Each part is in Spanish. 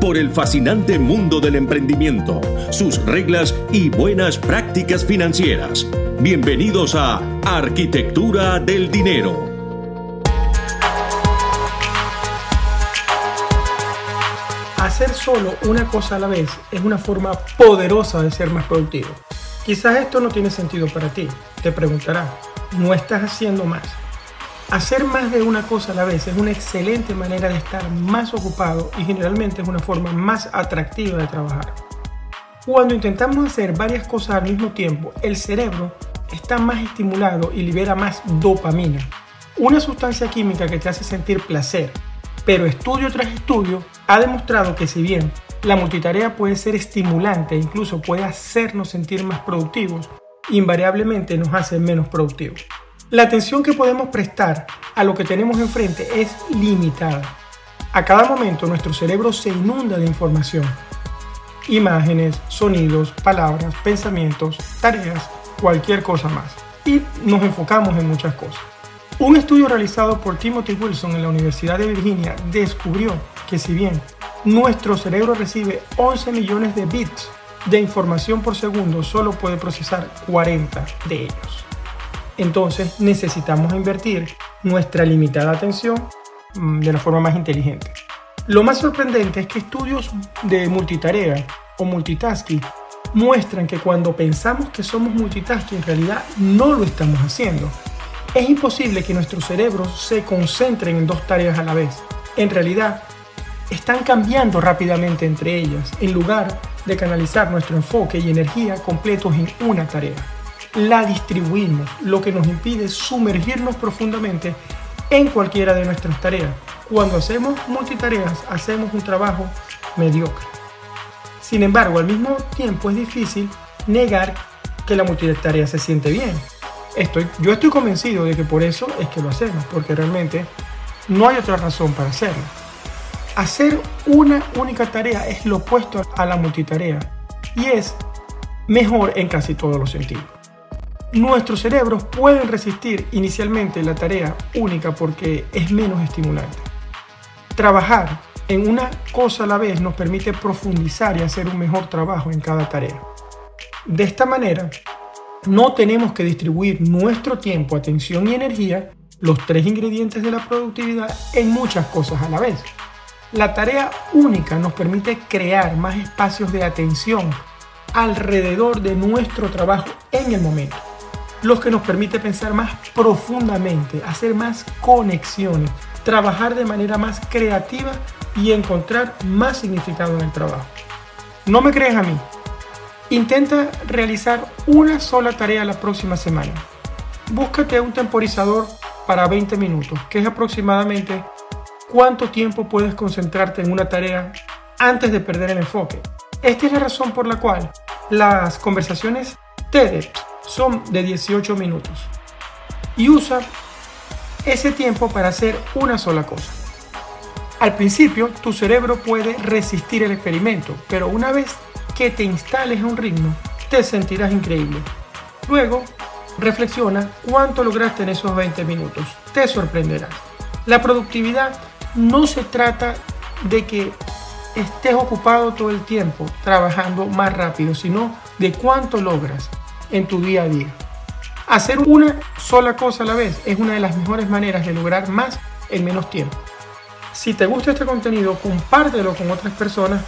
por el fascinante mundo del emprendimiento, sus reglas y buenas prácticas financieras. Bienvenidos a Arquitectura del Dinero. Hacer solo una cosa a la vez es una forma poderosa de ser más productivo. Quizás esto no tiene sentido para ti, te preguntarás, no estás haciendo más Hacer más de una cosa a la vez es una excelente manera de estar más ocupado y generalmente es una forma más atractiva de trabajar. Cuando intentamos hacer varias cosas al mismo tiempo, el cerebro está más estimulado y libera más dopamina, una sustancia química que te hace sentir placer. Pero estudio tras estudio ha demostrado que si bien la multitarea puede ser estimulante e incluso puede hacernos sentir más productivos, invariablemente nos hace menos productivos. La atención que podemos prestar a lo que tenemos enfrente es limitada. A cada momento nuestro cerebro se inunda de información. Imágenes, sonidos, palabras, pensamientos, tareas, cualquier cosa más. Y nos enfocamos en muchas cosas. Un estudio realizado por Timothy Wilson en la Universidad de Virginia descubrió que si bien nuestro cerebro recibe 11 millones de bits de información por segundo, solo puede procesar 40 de ellos entonces necesitamos invertir nuestra limitada atención mm, de la forma más inteligente. Lo más sorprendente es que estudios de multitarea o multitasking muestran que cuando pensamos que somos multitasking en realidad no lo estamos haciendo. Es imposible que nuestros cerebros se concentren en dos tareas a la vez. En realidad, están cambiando rápidamente entre ellas en lugar de canalizar nuestro enfoque y energía completos en una tarea la distribuimos, lo que nos impide sumergirnos profundamente en cualquiera de nuestras tareas. Cuando hacemos multitareas, hacemos un trabajo mediocre. Sin embargo, al mismo tiempo es difícil negar que la multitarea se siente bien. Estoy, yo estoy convencido de que por eso es que lo hacemos, porque realmente no hay otra razón para hacerlo. Hacer una única tarea es lo opuesto a la multitarea y es mejor en casi todos los sentidos. Nuestros cerebros pueden resistir inicialmente la tarea única porque es menos estimulante. Trabajar en una cosa a la vez nos permite profundizar y hacer un mejor trabajo en cada tarea. De esta manera, no tenemos que distribuir nuestro tiempo, atención y energía, los tres ingredientes de la productividad, en muchas cosas a la vez. La tarea única nos permite crear más espacios de atención alrededor de nuestro trabajo en el momento los que nos permite pensar más profundamente, hacer más conexiones, trabajar de manera más creativa y encontrar más significado en el trabajo. No me crees a mí. Intenta realizar una sola tarea la próxima semana. Búscate un temporizador para 20 minutos, que es aproximadamente cuánto tiempo puedes concentrarte en una tarea antes de perder el enfoque. Esta es la razón por la cual las conversaciones TEDx son de 18 minutos. Y usa ese tiempo para hacer una sola cosa. Al principio, tu cerebro puede resistir el experimento, pero una vez que te instales a un ritmo, te sentirás increíble. Luego, reflexiona cuánto lograste en esos 20 minutos. Te sorprenderá. La productividad no se trata de que estés ocupado todo el tiempo trabajando más rápido, sino de cuánto logras en tu día a día. Hacer una sola cosa a la vez es una de las mejores maneras de lograr más en menos tiempo. Si te gusta este contenido, compártelo con otras personas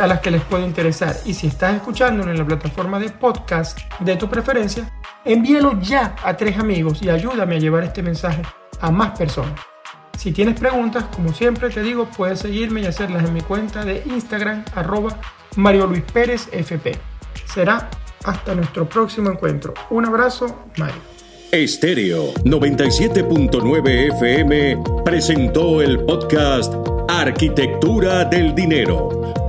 a las que les puede interesar. Y si estás escuchándolo en la plataforma de podcast de tu preferencia, envíalo ya a tres amigos y ayúdame a llevar este mensaje a más personas. Si tienes preguntas, como siempre te digo, puedes seguirme y hacerlas en mi cuenta de Instagram, arroba Mario Luis Pérez FP. Será hasta nuestro próximo encuentro. Un abrazo, Mario. Estéreo 97.9 FM presentó el podcast Arquitectura del Dinero